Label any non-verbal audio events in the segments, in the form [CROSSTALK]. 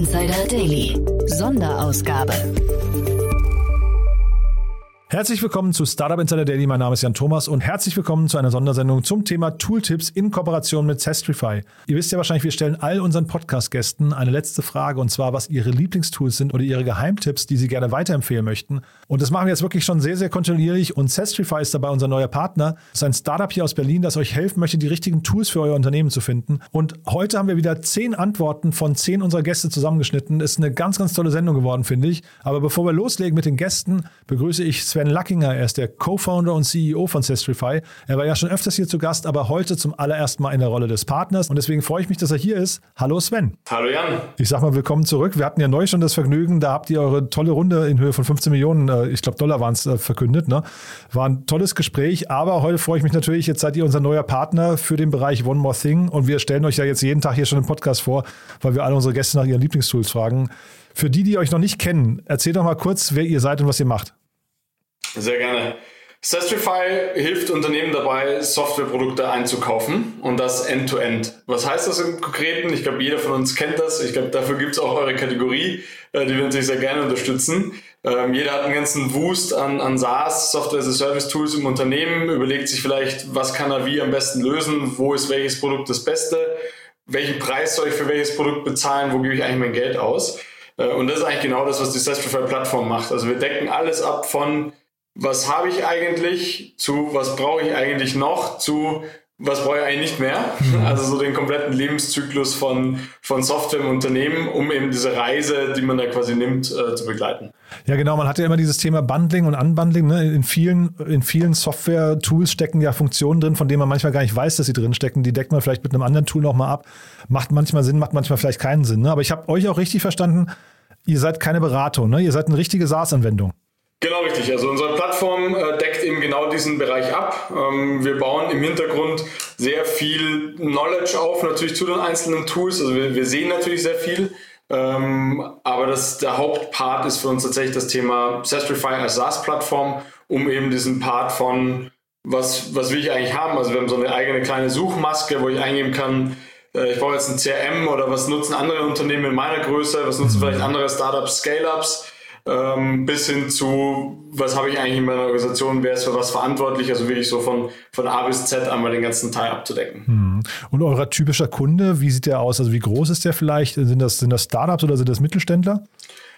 Insider Daily. Sonderausgabe. Herzlich willkommen zu Startup Insider Daily. Mein Name ist Jan Thomas und herzlich willkommen zu einer Sondersendung zum Thema Tooltips in Kooperation mit Zestrify. Ihr wisst ja wahrscheinlich, wir stellen all unseren Podcast-Gästen eine letzte Frage und zwar, was ihre Lieblingstools sind oder ihre Geheimtipps, die sie gerne weiterempfehlen möchten. Und das machen wir jetzt wirklich schon sehr, sehr kontinuierlich und Zestrify ist dabei unser neuer Partner. Das ist ein Startup hier aus Berlin, das euch helfen möchte, die richtigen Tools für euer Unternehmen zu finden. Und heute haben wir wieder zehn Antworten von zehn unserer Gäste zusammengeschnitten. Ist eine ganz, ganz tolle Sendung geworden, finde ich. Aber bevor wir loslegen mit den Gästen, begrüße ich Sven Sven Luckinger. Er ist der Co-Founder und CEO von Sestrify. Er war ja schon öfters hier zu Gast, aber heute zum allerersten Mal in der Rolle des Partners. Und deswegen freue ich mich, dass er hier ist. Hallo Sven. Hallo Jan. Ich sag mal willkommen zurück. Wir hatten ja neu schon das Vergnügen, da habt ihr eure tolle Runde in Höhe von 15 Millionen, äh, ich glaube Dollar waren es, äh, verkündet. Ne? War ein tolles Gespräch, aber heute freue ich mich natürlich, jetzt seid ihr unser neuer Partner für den Bereich One More Thing und wir stellen euch ja jetzt jeden Tag hier schon im Podcast vor, weil wir alle unsere Gäste nach ihren Lieblingstools fragen. Für die, die euch noch nicht kennen, erzählt doch mal kurz, wer ihr seid und was ihr macht. Sehr gerne. Sestrify hilft Unternehmen dabei, Softwareprodukte einzukaufen und das end-to-end. -End. Was heißt das im Konkreten? Ich glaube, jeder von uns kennt das. Ich glaube, dafür gibt es auch eure Kategorie, äh, die wir natürlich sehr gerne unterstützen. Ähm, jeder hat einen ganzen Wust an, an SaaS, Software as a Service Tools im Unternehmen, überlegt sich vielleicht, was kann er wie am besten lösen, wo ist welches Produkt das Beste, welchen Preis soll ich für welches Produkt bezahlen, wo gebe ich eigentlich mein Geld aus. Äh, und das ist eigentlich genau das, was die Sestrify-Plattform macht. Also wir decken alles ab von was habe ich eigentlich, zu was brauche ich eigentlich noch, zu was brauche ich eigentlich nicht mehr. Mhm. Also so den kompletten Lebenszyklus von, von Software im Unternehmen, um eben diese Reise, die man da quasi nimmt, äh, zu begleiten. Ja, genau. Man hat ja immer dieses Thema Bundling und Unbundling. Ne? In vielen, in vielen Software-Tools stecken ja Funktionen drin, von denen man manchmal gar nicht weiß, dass sie drin stecken. Die deckt man vielleicht mit einem anderen Tool nochmal ab. Macht manchmal Sinn, macht manchmal vielleicht keinen Sinn. Ne? Aber ich habe euch auch richtig verstanden, ihr seid keine Beratung. Ne? Ihr seid eine richtige SaaS-Anwendung. Genau richtig. Also unsere Plattform äh, deckt eben genau diesen Bereich ab. Ähm, wir bauen im Hintergrund sehr viel Knowledge auf, natürlich zu den einzelnen Tools. Also wir, sehen natürlich sehr viel. Ähm, aber das, der Hauptpart ist für uns tatsächlich das Thema Sestrify als SaaS-Plattform, um eben diesen Part von was, was will ich eigentlich haben. Also wir haben so eine eigene kleine Suchmaske, wo ich eingeben kann, äh, ich brauche jetzt ein CRM oder was nutzen andere Unternehmen in meiner Größe, was nutzen vielleicht andere Startups, Scale-Ups ähm, bis hin zu, was habe ich eigentlich in meiner Organisation, wer ist für was verantwortlich, also wirklich so von, von A bis Z einmal den ganzen Teil abzudecken. Hm. Und euer typischer Kunde, wie sieht der aus? Also wie groß ist der vielleicht? Sind das, sind das Startups oder sind das Mittelständler?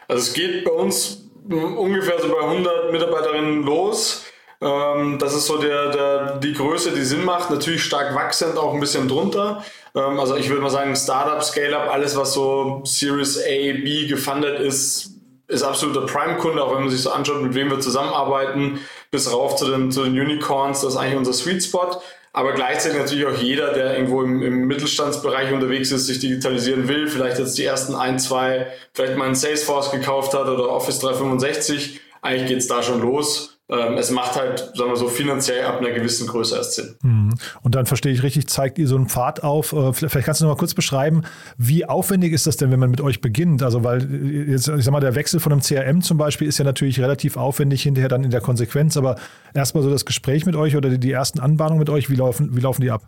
Also es geht bei uns ungefähr so bei 100 Mitarbeiterinnen los. Ähm, das ist so der, der, die Größe, die Sinn macht. Natürlich stark wachsend, auch ein bisschen drunter. Ähm, also ich würde mal sagen, Startup, Scale-up, alles was so Series A, B gefundet ist, ist absoluter Prime-Kunde, auch wenn man sich so anschaut, mit wem wir zusammenarbeiten, bis rauf zu den, zu den Unicorns, das ist eigentlich unser Sweet Spot. Aber gleichzeitig natürlich auch jeder, der irgendwo im, im Mittelstandsbereich unterwegs ist, sich digitalisieren will, vielleicht jetzt die ersten ein, zwei, vielleicht mal ein Salesforce gekauft hat oder Office 365. Eigentlich geht's da schon los es macht halt, sagen wir so, finanziell ab einer gewissen Größe erst Sinn. Mhm. Und dann verstehe ich richtig, zeigt ihr so einen Pfad auf. Äh, vielleicht kannst du noch mal kurz beschreiben, wie aufwendig ist das denn, wenn man mit euch beginnt? Also, weil äh, jetzt, ich sag mal, der Wechsel von einem CRM zum Beispiel ist ja natürlich relativ aufwendig hinterher dann in der Konsequenz, aber erstmal so das Gespräch mit euch oder die, die ersten Anbahnungen mit euch, wie laufen, wie laufen die ab?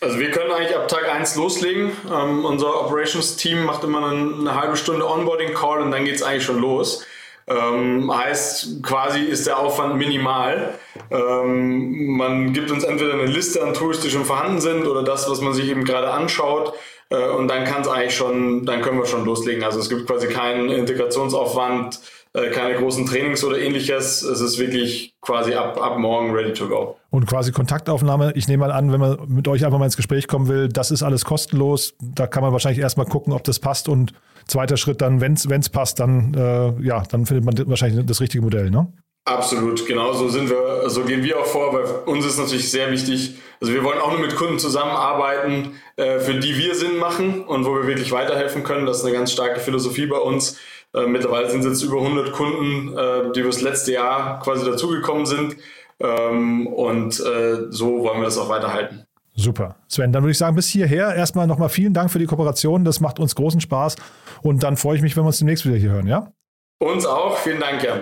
Also wir können eigentlich ab Tag 1 loslegen. Ähm, unser Operations-Team macht immer eine, eine halbe Stunde Onboarding-Call und dann geht es eigentlich schon los. Ähm, heißt, quasi ist der Aufwand minimal. Ähm, man gibt uns entweder eine Liste an Tools, die schon vorhanden sind, oder das, was man sich eben gerade anschaut. Äh, und dann kann es eigentlich schon, dann können wir schon loslegen. Also es gibt quasi keinen Integrationsaufwand, äh, keine großen Trainings oder ähnliches. Es ist wirklich quasi ab, ab morgen ready to go. Und quasi Kontaktaufnahme, ich nehme mal an, wenn man mit euch einfach mal ins Gespräch kommen will, das ist alles kostenlos. Da kann man wahrscheinlich erstmal gucken, ob das passt und zweiter Schritt dann, wenn es passt, dann, äh, ja, dann findet man wahrscheinlich das richtige Modell, ne? Absolut, genau so sind wir, so gehen wir auch vor, weil uns ist natürlich sehr wichtig, also wir wollen auch nur mit Kunden zusammenarbeiten, äh, für die wir Sinn machen und wo wir wirklich weiterhelfen können. Das ist eine ganz starke Philosophie bei uns. Äh, mittlerweile sind es jetzt über 100 Kunden, äh, die das letzte Jahr quasi dazugekommen sind. Ähm, und äh, so wollen wir das auch weiterhalten. Super. Sven, dann würde ich sagen, bis hierher erstmal nochmal vielen Dank für die Kooperation. Das macht uns großen Spaß. Und dann freue ich mich, wenn wir uns demnächst wieder hier hören, ja? Uns auch. Vielen Dank, Jan.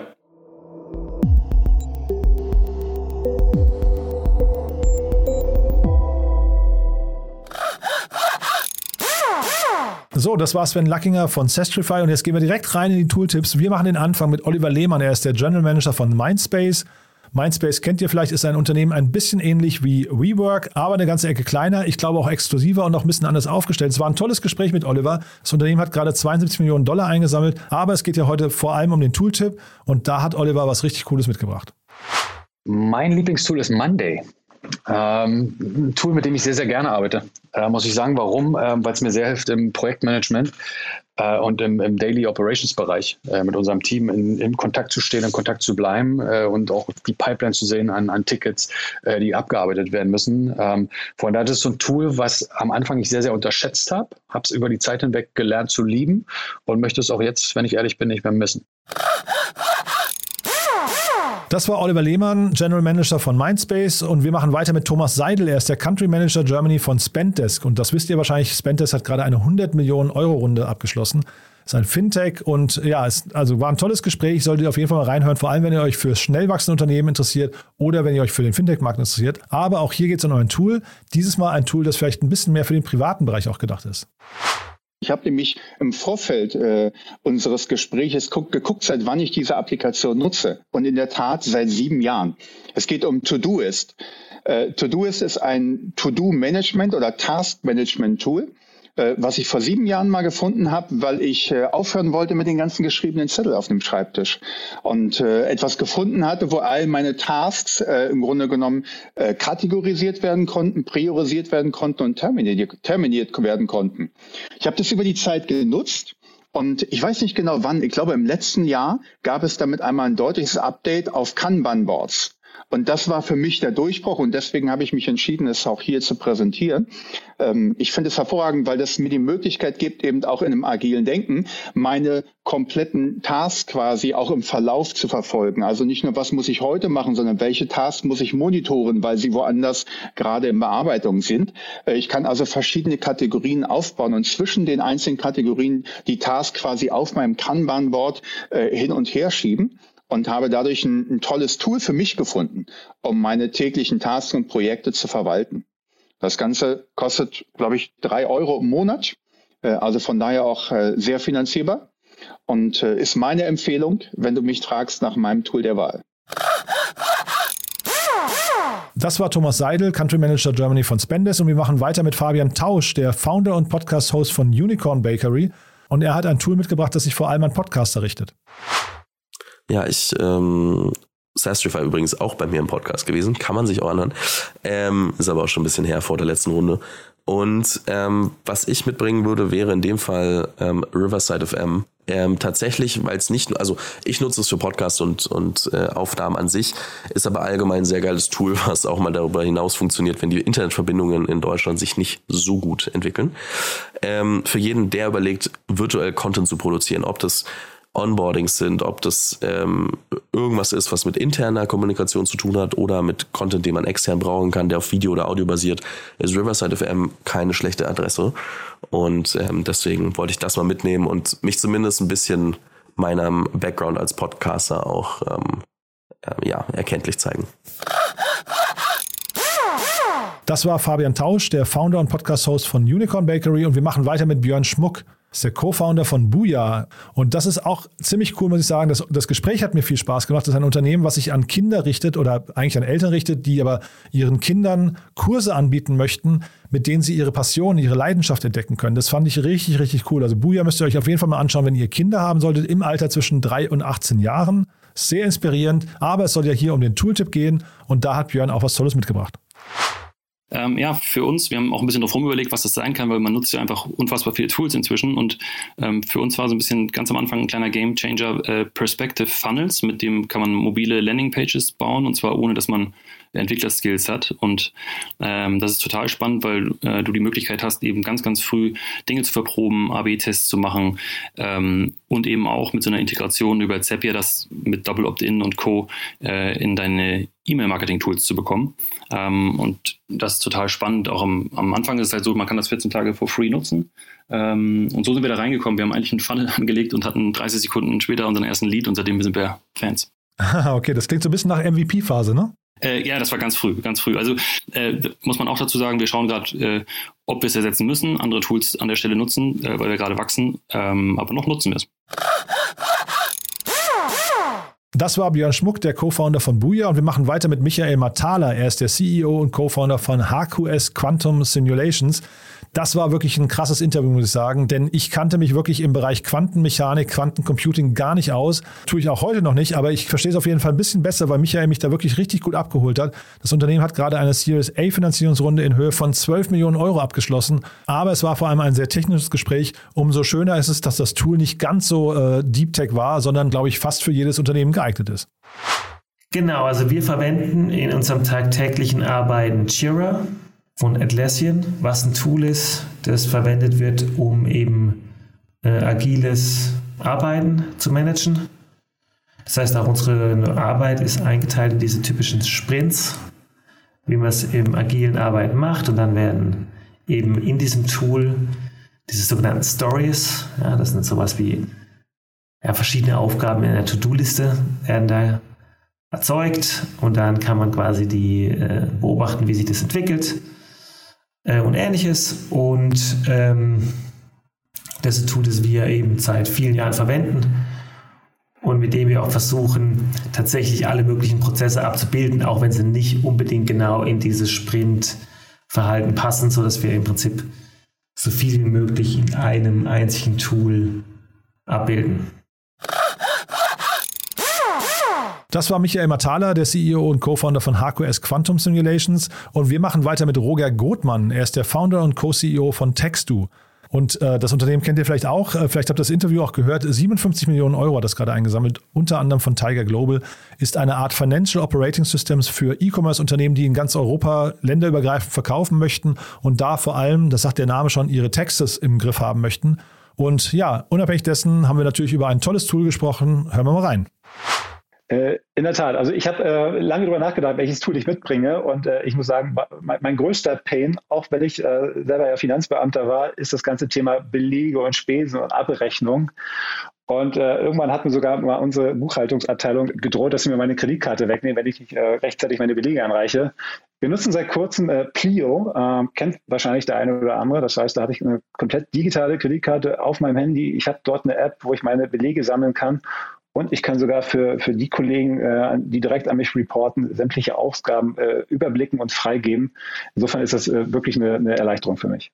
So, das war Sven Lackinger von Sestrify und jetzt gehen wir direkt rein in die Tooltips. Wir machen den Anfang mit Oliver Lehmann. Er ist der General Manager von Mindspace. Mindspace kennt ihr vielleicht, ist ein Unternehmen ein bisschen ähnlich wie WeWork, aber eine ganze Ecke kleiner. Ich glaube auch exklusiver und noch ein bisschen anders aufgestellt. Es war ein tolles Gespräch mit Oliver. Das Unternehmen hat gerade 72 Millionen Dollar eingesammelt, aber es geht ja heute vor allem um den Tooltip und da hat Oliver was richtig Cooles mitgebracht. Mein Lieblingstool ist Monday. Ähm, ein Tool, mit dem ich sehr, sehr gerne arbeite. Äh, muss ich sagen, warum? Ähm, Weil es mir sehr hilft im Projektmanagement äh, und im, im, Daily Operations Bereich äh, mit unserem Team in, in, Kontakt zu stehen, in Kontakt zu bleiben äh, und auch die Pipeline zu sehen an, an Tickets, äh, die abgearbeitet werden müssen. Ähm, von daher ist so ein Tool, was am Anfang ich sehr, sehr unterschätzt habe, habe es über die Zeit hinweg gelernt zu lieben und möchte es auch jetzt, wenn ich ehrlich bin, nicht mehr missen. Das war Oliver Lehmann, General Manager von Mindspace und wir machen weiter mit Thomas Seidel. Er ist der Country Manager Germany von Spendesk und das wisst ihr wahrscheinlich, Spendesk hat gerade eine 100 Millionen Euro Runde abgeschlossen. Ist ein Fintech und ja, es also war ein tolles Gespräch. Solltet ihr auf jeden Fall mal reinhören, vor allem wenn ihr euch für schnell wachsende Unternehmen interessiert oder wenn ihr euch für den Fintech-Markt interessiert. Aber auch hier geht es um ein Tool. Dieses Mal ein Tool, das vielleicht ein bisschen mehr für den privaten Bereich auch gedacht ist. Ich habe nämlich im Vorfeld äh, unseres Gesprächs geguckt, seit wann ich diese Applikation nutze. Und in der Tat seit sieben Jahren. Es geht um Todoist. Äh, Todoist ist ein To-Do-Management oder Task-Management-Tool äh, was ich vor sieben Jahren mal gefunden habe, weil ich äh, aufhören wollte mit den ganzen geschriebenen Zettel auf dem Schreibtisch und äh, etwas gefunden hatte, wo all meine Tasks äh, im Grunde genommen äh, kategorisiert werden konnten, priorisiert werden konnten und terminiert, terminiert werden konnten. Ich habe das über die Zeit genutzt und ich weiß nicht genau wann, ich glaube im letzten Jahr gab es damit einmal ein deutliches Update auf Kanban-Boards. Und das war für mich der Durchbruch und deswegen habe ich mich entschieden, es auch hier zu präsentieren. Ähm, ich finde es hervorragend, weil das mir die Möglichkeit gibt, eben auch in einem agilen Denken meine kompletten Tasks quasi auch im Verlauf zu verfolgen. Also nicht nur, was muss ich heute machen, sondern welche Tasks muss ich monitoren, weil sie woanders gerade in Bearbeitung sind. Äh, ich kann also verschiedene Kategorien aufbauen und zwischen den einzelnen Kategorien die Tasks quasi auf meinem Kanban-Board äh, hin und her schieben und habe dadurch ein, ein tolles Tool für mich gefunden, um meine täglichen Tasks und Projekte zu verwalten. Das Ganze kostet, glaube ich, drei Euro im Monat, äh, also von daher auch äh, sehr finanzierbar und äh, ist meine Empfehlung, wenn du mich fragst nach meinem Tool der Wahl. Das war Thomas Seidel, Country Manager Germany von Spendes und wir machen weiter mit Fabian Tausch, der Founder und Podcast-Host von Unicorn Bakery. Und er hat ein Tool mitgebracht, das sich vor allem an Podcaster richtet. Ja, ich, ähm, Sastrify übrigens auch bei mir im Podcast gewesen, kann man sich auch anhören. Ähm, ist aber auch schon ein bisschen her vor der letzten Runde. Und ähm, was ich mitbringen würde, wäre in dem Fall ähm, Riverside FM. Ähm, tatsächlich, weil es nicht also ich nutze es für Podcasts und, und äh, Aufnahmen an sich, ist aber allgemein ein sehr geiles Tool, [LAUGHS] was auch mal darüber hinaus funktioniert, wenn die Internetverbindungen in Deutschland sich nicht so gut entwickeln. Ähm, für jeden, der überlegt, virtuell Content zu produzieren, ob das Onboardings sind, ob das ähm, irgendwas ist, was mit interner Kommunikation zu tun hat oder mit Content, den man extern brauchen kann, der auf Video oder Audio basiert, ist Riverside FM keine schlechte Adresse. Und ähm, deswegen wollte ich das mal mitnehmen und mich zumindest ein bisschen meinem Background als Podcaster auch ähm, äh, ja, erkenntlich zeigen. Das war Fabian Tausch, der Founder und Podcast-Host von Unicorn Bakery und wir machen weiter mit Björn Schmuck ist der Co-Founder von Booyah. Und das ist auch ziemlich cool, muss ich sagen. Das, das Gespräch hat mir viel Spaß gemacht. Das ist ein Unternehmen, was sich an Kinder richtet oder eigentlich an Eltern richtet, die aber ihren Kindern Kurse anbieten möchten, mit denen sie ihre Passion, ihre Leidenschaft entdecken können. Das fand ich richtig, richtig cool. Also Booyah müsst ihr euch auf jeden Fall mal anschauen, wenn ihr Kinder haben solltet, im Alter zwischen drei und 18 Jahren. Sehr inspirierend, aber es soll ja hier um den Tooltip gehen und da hat Björn auch was Tolles mitgebracht. Ähm, ja, für uns, wir haben auch ein bisschen drauf rumüberlegt, was das sein kann, weil man nutzt ja einfach unfassbar viele Tools inzwischen. Und ähm, für uns war so ein bisschen ganz am Anfang ein kleiner Game Changer äh, Perspective Funnels, mit dem kann man mobile Landing Pages bauen und zwar ohne, dass man Entwicklerskills hat. Und ähm, das ist total spannend, weil äh, du die Möglichkeit hast, eben ganz, ganz früh Dinge zu verproben, AB-Tests zu machen ähm, und eben auch mit so einer Integration über Zapier das mit Double Opt-in und Co. Äh, in deine E-Mail-Marketing-Tools zu bekommen. Ähm, und das ist total spannend. Auch am, am Anfang ist es halt so, man kann das 14 Tage for free nutzen. Ähm, und so sind wir da reingekommen. Wir haben eigentlich einen Funnel [LAUGHS] angelegt und hatten 30 Sekunden später unseren ersten Lead und seitdem sind wir Fans. [LAUGHS] okay, das klingt so ein bisschen nach MVP-Phase, ne? Äh, ja, das war ganz früh, ganz früh. Also äh, muss man auch dazu sagen, wir schauen gerade, äh, ob wir es ersetzen müssen, andere Tools an der Stelle nutzen, äh, weil wir gerade wachsen, ähm, aber noch nutzen wir es. Das war Björn Schmuck, der Co-Founder von Buja und wir machen weiter mit Michael Matala. Er ist der CEO und Co-Founder von HQS Quantum Simulations. Das war wirklich ein krasses Interview, muss ich sagen, denn ich kannte mich wirklich im Bereich Quantenmechanik, Quantencomputing gar nicht aus. Tue ich auch heute noch nicht, aber ich verstehe es auf jeden Fall ein bisschen besser, weil Michael mich da wirklich richtig gut abgeholt hat. Das Unternehmen hat gerade eine Series A Finanzierungsrunde in Höhe von 12 Millionen Euro abgeschlossen, aber es war vor allem ein sehr technisches Gespräch. Umso schöner ist es, dass das Tool nicht ganz so äh, Deep Tech war, sondern, glaube ich, fast für jedes Unternehmen geeignet ist. Genau, also wir verwenden in unserem tagtäglichen Arbeiten Jira, von Atlassian, was ein Tool ist, das verwendet wird, um eben äh, agiles Arbeiten zu managen. Das heißt, auch unsere Arbeit ist eingeteilt in diese typischen Sprints, wie man es im agilen Arbeiten macht. Und dann werden eben in diesem Tool diese sogenannten Stories, ja, das sind sowas wie ja, verschiedene Aufgaben in der To-Do-Liste, werden da erzeugt und dann kann man quasi die äh, beobachten, wie sich das entwickelt äh, und ähnliches. Und ähm, das ein Tool, das wir eben seit vielen Jahren verwenden und mit dem wir auch versuchen, tatsächlich alle möglichen Prozesse abzubilden, auch wenn sie nicht unbedingt genau in dieses Sprintverhalten passen, sodass wir im Prinzip so viel wie möglich in einem einzigen Tool abbilden. Das war Michael Matala, der CEO und Co-Founder von HQS Quantum Simulations. Und wir machen weiter mit Roger Gothmann. Er ist der Founder und Co-CEO von Textu. Und äh, das Unternehmen kennt ihr vielleicht auch, äh, vielleicht habt ihr das Interview auch gehört, 57 Millionen Euro hat das gerade eingesammelt, unter anderem von Tiger Global, ist eine Art Financial Operating Systems für E-Commerce-Unternehmen, die in ganz Europa länderübergreifend verkaufen möchten und da vor allem, das sagt der Name schon, ihre Textes im Griff haben möchten. Und ja, unabhängig dessen haben wir natürlich über ein tolles Tool gesprochen. Hören wir mal rein. Äh, in der Tat. Also ich habe äh, lange darüber nachgedacht, welches Tool ich mitbringe. Und äh, ich muss sagen, mein, mein, größter Pain, auch wenn ich äh, selber ja Finanzbeamter war, ist das ganze Thema Belege und Spesen und Abrechnung. Und äh, irgendwann hat mir sogar mal unsere Buchhaltungsabteilung gedroht, dass sie mir meine Kreditkarte wegnehmen, wenn ich nicht äh, rechtzeitig meine Belege anreiche. Wir nutzen seit kurzem äh, Plio, äh, kennt wahrscheinlich der eine oder andere. Das heißt, da habe ich eine komplett digitale Kreditkarte auf meinem Handy. Ich habe dort eine App, wo ich meine Belege sammeln kann und ich kann sogar für, für die Kollegen, äh, die direkt an mich reporten, sämtliche Ausgaben äh, überblicken und freigeben. Insofern ist das äh, wirklich eine, eine Erleichterung für mich.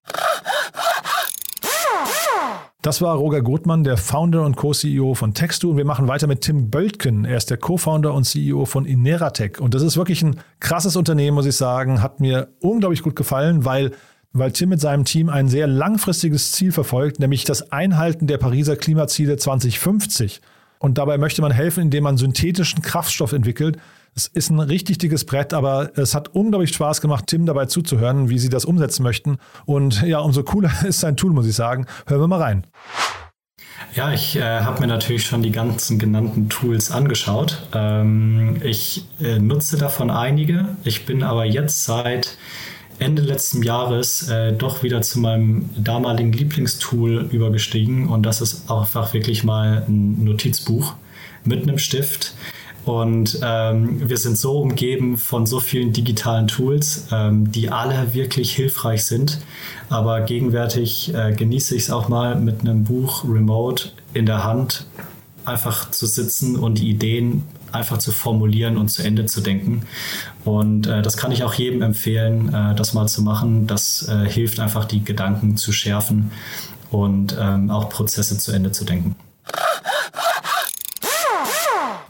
Das war Roger Gothmann, der Founder und Co-CEO von Textu. Und wir machen weiter mit Tim Böltgen. Er ist der Co-Founder und CEO von Ineratech. Und das ist wirklich ein krasses Unternehmen, muss ich sagen. Hat mir unglaublich gut gefallen, weil weil Tim mit seinem Team ein sehr langfristiges Ziel verfolgt, nämlich das Einhalten der Pariser Klimaziele 2050. Und dabei möchte man helfen, indem man synthetischen Kraftstoff entwickelt. Es ist ein richtig dickes Brett, aber es hat unglaublich Spaß gemacht, Tim dabei zuzuhören, wie sie das umsetzen möchten. Und ja, umso cooler [LAUGHS] ist sein Tool, muss ich sagen. Hören wir mal rein. Ja, ich äh, habe mir natürlich schon die ganzen genannten Tools angeschaut. Ähm, ich äh, nutze davon einige. Ich bin aber jetzt seit Ende letzten Jahres äh, doch wieder zu meinem damaligen Lieblingstool übergestiegen und das ist einfach wirklich mal ein Notizbuch mit einem Stift. Und ähm, wir sind so umgeben von so vielen digitalen Tools, ähm, die alle wirklich hilfreich sind. Aber gegenwärtig äh, genieße ich es auch mal mit einem Buch remote in der Hand einfach zu sitzen und die Ideen einfach zu formulieren und zu Ende zu denken. Und äh, das kann ich auch jedem empfehlen, äh, das mal zu machen. Das äh, hilft einfach, die Gedanken zu schärfen und ähm, auch Prozesse zu Ende zu denken.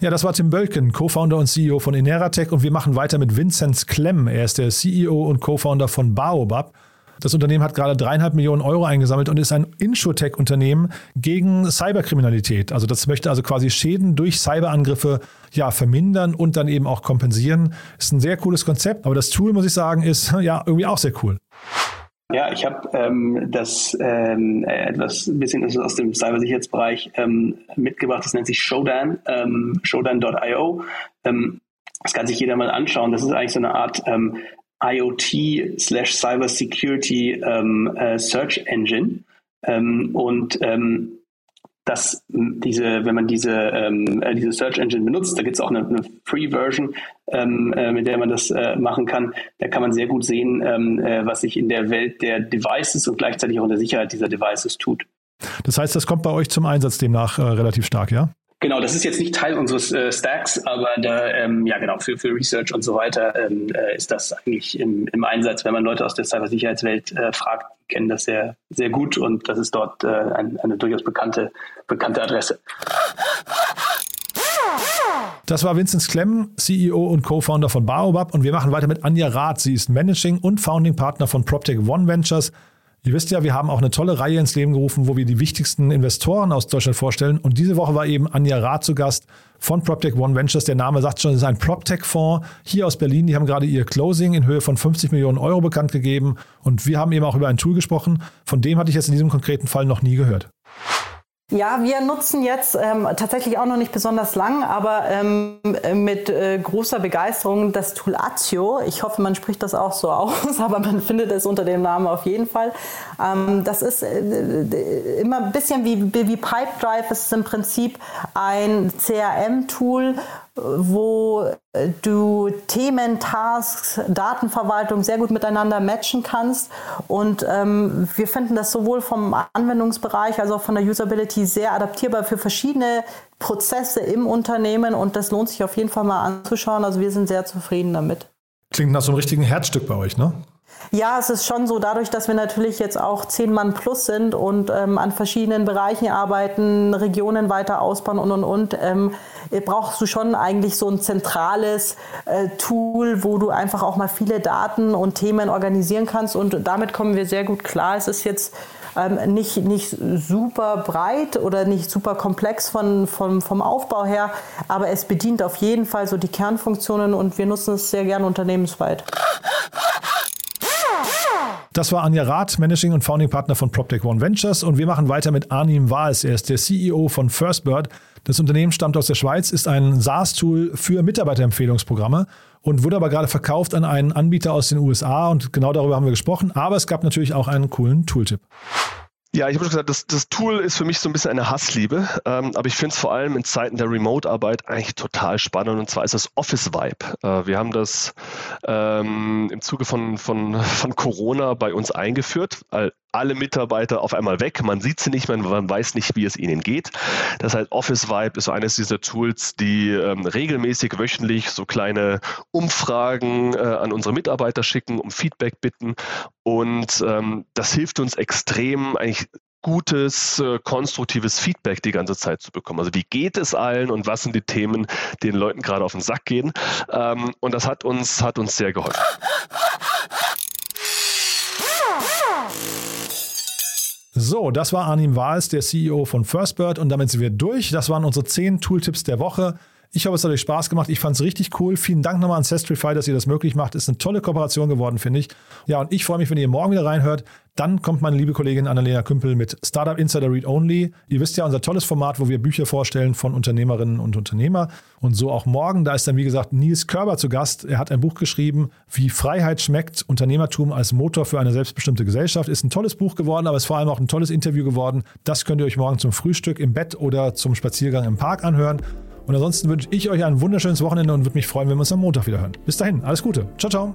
Ja, das war Tim Bölken, Co-Founder und CEO von Ineratech und wir machen weiter mit Vinzenz Klemm. Er ist der CEO und Co-Founder von Baobab. Das Unternehmen hat gerade dreieinhalb Millionen Euro eingesammelt und ist ein Insurtech-Unternehmen gegen Cyberkriminalität. Also das möchte also quasi Schäden durch Cyberangriffe ja, vermindern und dann eben auch kompensieren. Ist ein sehr cooles Konzept, aber das Tool, muss ich sagen, ist ja irgendwie auch sehr cool. Ja, ich habe ähm, das ähm, etwas ein bisschen aus dem Cybersicherheitsbereich ähm, mitgebracht. Das nennt sich Shodan, ähm, Shodan.io. Ähm, das kann sich jeder mal anschauen. Das ist eigentlich so eine Art ähm, IoT slash Cybersecurity ähm, äh, Search Engine. Ähm, und ähm, dass diese, wenn man diese, ähm, äh, diese Search Engine benutzt, da gibt es auch eine, eine Free-Version, ähm, äh, mit der man das äh, machen kann. Da kann man sehr gut sehen, ähm, äh, was sich in der Welt der Devices und gleichzeitig auch in der Sicherheit dieser Devices tut. Das heißt, das kommt bei euch zum Einsatz demnach äh, relativ stark, ja? Genau, das ist jetzt nicht Teil unseres äh, Stacks, aber da, ähm, ja genau, für, für Research und so weiter ähm, äh, ist das eigentlich im, im Einsatz. Wenn man Leute aus der Cybersicherheitswelt äh, fragt, kennen das sehr, sehr gut und das ist dort äh, ein, eine durchaus bekannte, bekannte Adresse. Das war Vincent Klemm, CEO und Co-Founder von Baobab und wir machen weiter mit Anja Rath. Sie ist Managing und Founding Partner von PropTech One Ventures. Ihr wisst ja, wir haben auch eine tolle Reihe ins Leben gerufen, wo wir die wichtigsten Investoren aus Deutschland vorstellen. Und diese Woche war eben Anja Rath zu Gast von PropTech One Ventures. Der Name sagt schon, es ist ein PropTech-Fonds hier aus Berlin. Die haben gerade ihr Closing in Höhe von 50 Millionen Euro bekannt gegeben. Und wir haben eben auch über ein Tool gesprochen. Von dem hatte ich jetzt in diesem konkreten Fall noch nie gehört. Ja, wir nutzen jetzt ähm, tatsächlich auch noch nicht besonders lang, aber ähm, mit äh, großer Begeisterung das Tool Azio. Ich hoffe, man spricht das auch so aus, [LAUGHS] aber man findet es unter dem Namen auf jeden Fall. Ähm, das ist äh, immer ein bisschen wie, wie Pipedrive. Es ist im Prinzip ein CRM-Tool, wo äh, du Themen, Tasks, Datenverwaltung sehr gut miteinander matchen kannst. Und ähm, wir finden das sowohl vom Anwendungsbereich als auch von der Usability sehr adaptierbar für verschiedene Prozesse im Unternehmen. Und das lohnt sich auf jeden Fall mal anzuschauen. Also wir sind sehr zufrieden damit. Klingt nach so einem richtigen Herzstück bei euch, ne? Ja, es ist schon so, dadurch, dass wir natürlich jetzt auch zehn Mann plus sind und ähm, an verschiedenen Bereichen arbeiten, Regionen weiter ausbauen und und und, ähm, brauchst du schon eigentlich so ein zentrales äh, Tool, wo du einfach auch mal viele Daten und Themen organisieren kannst und damit kommen wir sehr gut klar. Es ist jetzt ähm, nicht, nicht super breit oder nicht super komplex von, von, vom Aufbau her, aber es bedient auf jeden Fall so die Kernfunktionen und wir nutzen es sehr gerne unternehmensweit. Das war Anja Rath, Managing und Founding Partner von PropTech One Ventures. Und wir machen weiter mit Arnim Wahls. Er ist der CEO von FirstBird. Das Unternehmen stammt aus der Schweiz, ist ein SaaS-Tool für Mitarbeiterempfehlungsprogramme und wurde aber gerade verkauft an einen Anbieter aus den USA. Und genau darüber haben wir gesprochen. Aber es gab natürlich auch einen coolen Tooltip. Ja, ich habe schon gesagt, das, das Tool ist für mich so ein bisschen eine Hassliebe, ähm, aber ich finde es vor allem in Zeiten der Remote-Arbeit eigentlich total spannend und zwar ist das Office Vibe. Äh, wir haben das ähm, im Zuge von, von, von Corona bei uns eingeführt, alle Mitarbeiter auf einmal weg. Man sieht sie nicht mehr, man weiß nicht, wie es ihnen geht. Das heißt, Office Vibe ist eines dieser Tools, die ähm, regelmäßig wöchentlich so kleine Umfragen äh, an unsere Mitarbeiter schicken, um Feedback bitten. Und ähm, das hilft uns extrem, eigentlich gutes, äh, konstruktives Feedback die ganze Zeit zu bekommen. Also wie geht es allen und was sind die Themen, die den Leuten gerade auf den Sack gehen. Ähm, und das hat uns, hat uns sehr geholfen. So, das war Arnim Wahls, der CEO von FirstBird und damit sind wir durch. Das waren unsere zehn Tooltips der Woche. Ich hoffe, es hat euch Spaß gemacht. Ich fand es richtig cool. Vielen Dank nochmal an Sestrify, dass ihr das möglich macht. Ist eine tolle Kooperation geworden, finde ich. Ja, und ich freue mich, wenn ihr morgen wieder reinhört. Dann kommt meine liebe Kollegin Annalena Kümpel mit Startup Insider Read Only. Ihr wisst ja, unser tolles Format, wo wir Bücher vorstellen von Unternehmerinnen und Unternehmer. Und so auch morgen. Da ist dann, wie gesagt, Nils Körber zu Gast. Er hat ein Buch geschrieben, Wie Freiheit schmeckt, Unternehmertum als Motor für eine selbstbestimmte Gesellschaft. Ist ein tolles Buch geworden, aber ist vor allem auch ein tolles Interview geworden. Das könnt ihr euch morgen zum Frühstück im Bett oder zum Spaziergang im Park anhören. Und ansonsten wünsche ich euch ein wunderschönes Wochenende und würde mich freuen, wenn wir uns am Montag wieder hören. Bis dahin, alles Gute. Ciao, ciao.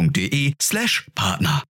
slash Partner.